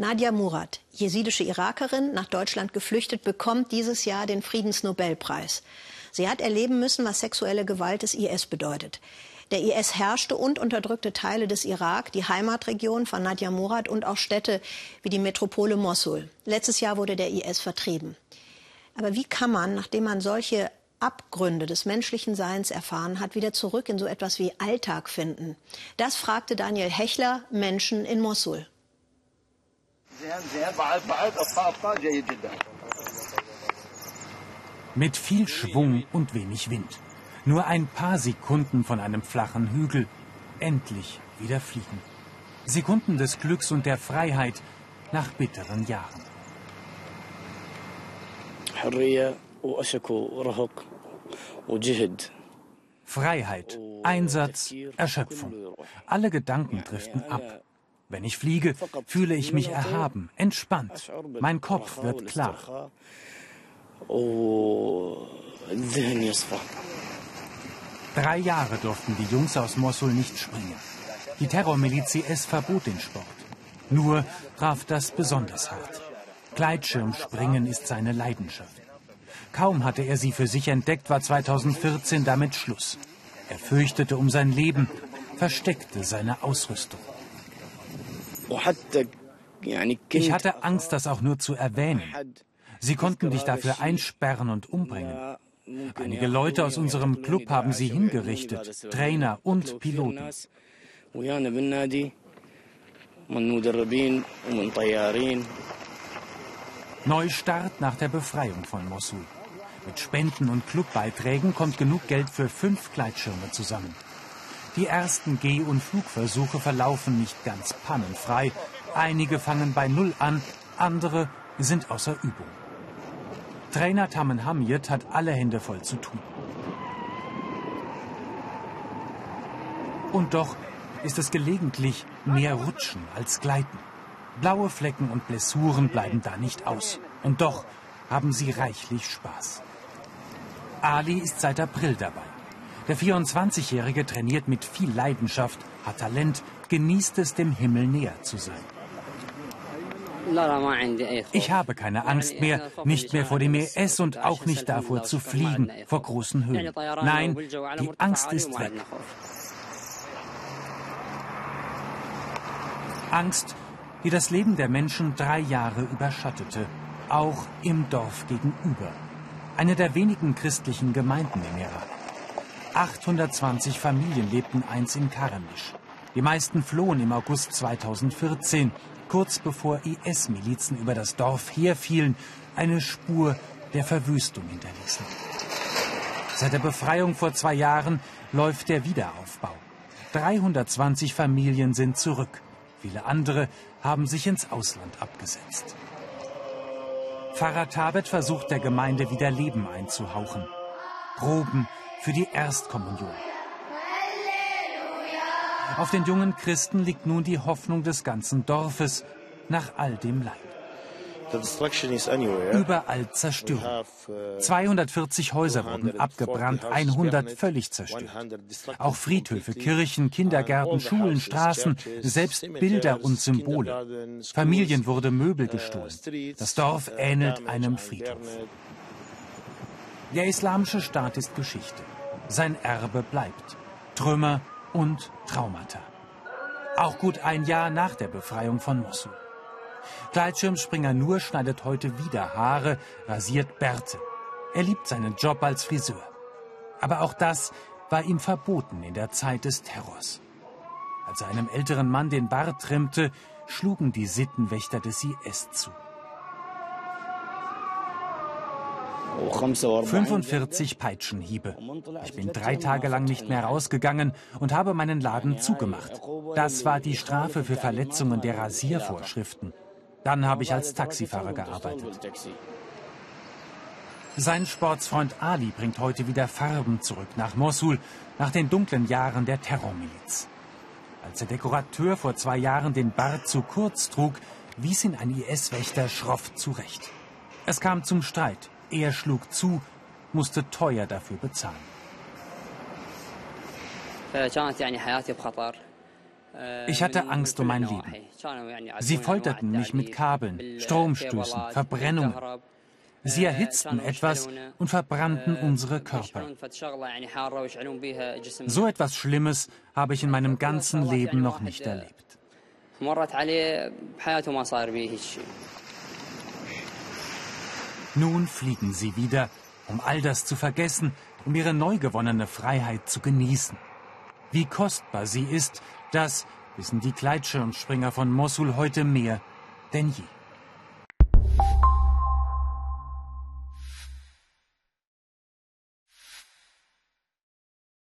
Nadia Murad, jesidische Irakerin, nach Deutschland geflüchtet, bekommt dieses Jahr den Friedensnobelpreis. Sie hat erleben müssen, was sexuelle Gewalt des IS bedeutet. Der IS herrschte und unterdrückte Teile des Irak, die Heimatregion von Nadia Murad und auch Städte wie die Metropole Mosul. Letztes Jahr wurde der IS vertrieben. Aber wie kann man, nachdem man solche Abgründe des menschlichen Seins erfahren hat, wieder zurück in so etwas wie Alltag finden? Das fragte Daniel Hechler Menschen in Mosul. Mit viel Schwung und wenig Wind. Nur ein paar Sekunden von einem flachen Hügel. Endlich wieder fliegen. Sekunden des Glücks und der Freiheit nach bitteren Jahren. Freiheit, Einsatz, Erschöpfung. Alle Gedanken driften ab. Wenn ich fliege, fühle ich mich erhaben, entspannt. Mein Kopf wird klar. Drei Jahre durften die Jungs aus Mosul nicht springen. Die Terrormiliz IS verbot den Sport. Nur traf das besonders hart. Gleitschirmspringen ist seine Leidenschaft. Kaum hatte er sie für sich entdeckt, war 2014 damit Schluss. Er fürchtete um sein Leben, versteckte seine Ausrüstung. Ich hatte Angst, das auch nur zu erwähnen. Sie konnten dich dafür einsperren und umbringen. Einige Leute aus unserem Club haben sie hingerichtet, Trainer und Piloten. Neustart nach der Befreiung von Mosul. Mit Spenden und Clubbeiträgen kommt genug Geld für fünf Gleitschirme zusammen. Die ersten Geh- und Flugversuche verlaufen nicht ganz pannenfrei. Einige fangen bei Null an, andere sind außer Übung. Trainer Tamen Hamid hat alle Hände voll zu tun. Und doch ist es gelegentlich mehr Rutschen als Gleiten. Blaue Flecken und Blessuren bleiben da nicht aus. Und doch haben sie reichlich Spaß. Ali ist seit April dabei. Der 24-Jährige trainiert mit viel Leidenschaft, hat Talent, genießt es, dem Himmel näher zu sein. Ich habe keine Angst mehr, nicht mehr vor dem ES und auch nicht davor zu fliegen, vor großen Höhen. Nein, die Angst ist weg. Angst, die das Leben der Menschen drei Jahre überschattete, auch im Dorf gegenüber. Eine der wenigen christlichen Gemeinden im Irak. 820 Familien lebten einst in Karamisch. Die meisten flohen im August 2014, kurz bevor IS-Milizen über das Dorf herfielen, eine Spur der Verwüstung hinterließen. Seit der Befreiung vor zwei Jahren läuft der Wiederaufbau. 320 Familien sind zurück. Viele andere haben sich ins Ausland abgesetzt. Pfarrer Tabet versucht der Gemeinde wieder Leben einzuhauchen. Proben für die Erstkommunion. Auf den jungen Christen liegt nun die Hoffnung des ganzen Dorfes nach all dem Leid. Überall Zerstörung. 240 Häuser wurden abgebrannt, 100 völlig zerstört. Auch Friedhöfe, Kirchen, Kindergärten, Schulen, Straßen, selbst Bilder und Symbole. Familien wurde Möbel gestohlen. Das Dorf ähnelt einem Friedhof. Der islamische Staat ist Geschichte. Sein Erbe bleibt. Trümmer und Traumata. Auch gut ein Jahr nach der Befreiung von Mosul. Gleitschirmspringer Nur schneidet heute wieder Haare, rasiert Bärte. Er liebt seinen Job als Friseur. Aber auch das war ihm verboten in der Zeit des Terrors. Als er einem älteren Mann den Bart trimmte, schlugen die Sittenwächter des IS zu. 45 Peitschenhiebe. Ich bin drei Tage lang nicht mehr rausgegangen und habe meinen Laden zugemacht. Das war die Strafe für Verletzungen der Rasiervorschriften. Dann habe ich als Taxifahrer gearbeitet. Sein Sportsfreund Ali bringt heute wieder Farben zurück nach Mosul, nach den dunklen Jahren der Terrormiliz. Als der Dekorateur vor zwei Jahren den Bart zu kurz trug, wies ihn ein IS-Wächter schroff zurecht. Es kam zum Streit. Er schlug zu, musste teuer dafür bezahlen. Ich hatte Angst um mein Leben. Sie folterten mich mit Kabeln, Stromstößen, Verbrennungen. Sie erhitzten etwas und verbrannten unsere Körper. So etwas Schlimmes habe ich in meinem ganzen Leben noch nicht erlebt. Nun fliegen sie wieder, um all das zu vergessen, um ihre neu gewonnene Freiheit zu genießen. Wie kostbar sie ist, das wissen die Gleitschirmspringer von Mossul heute mehr denn je.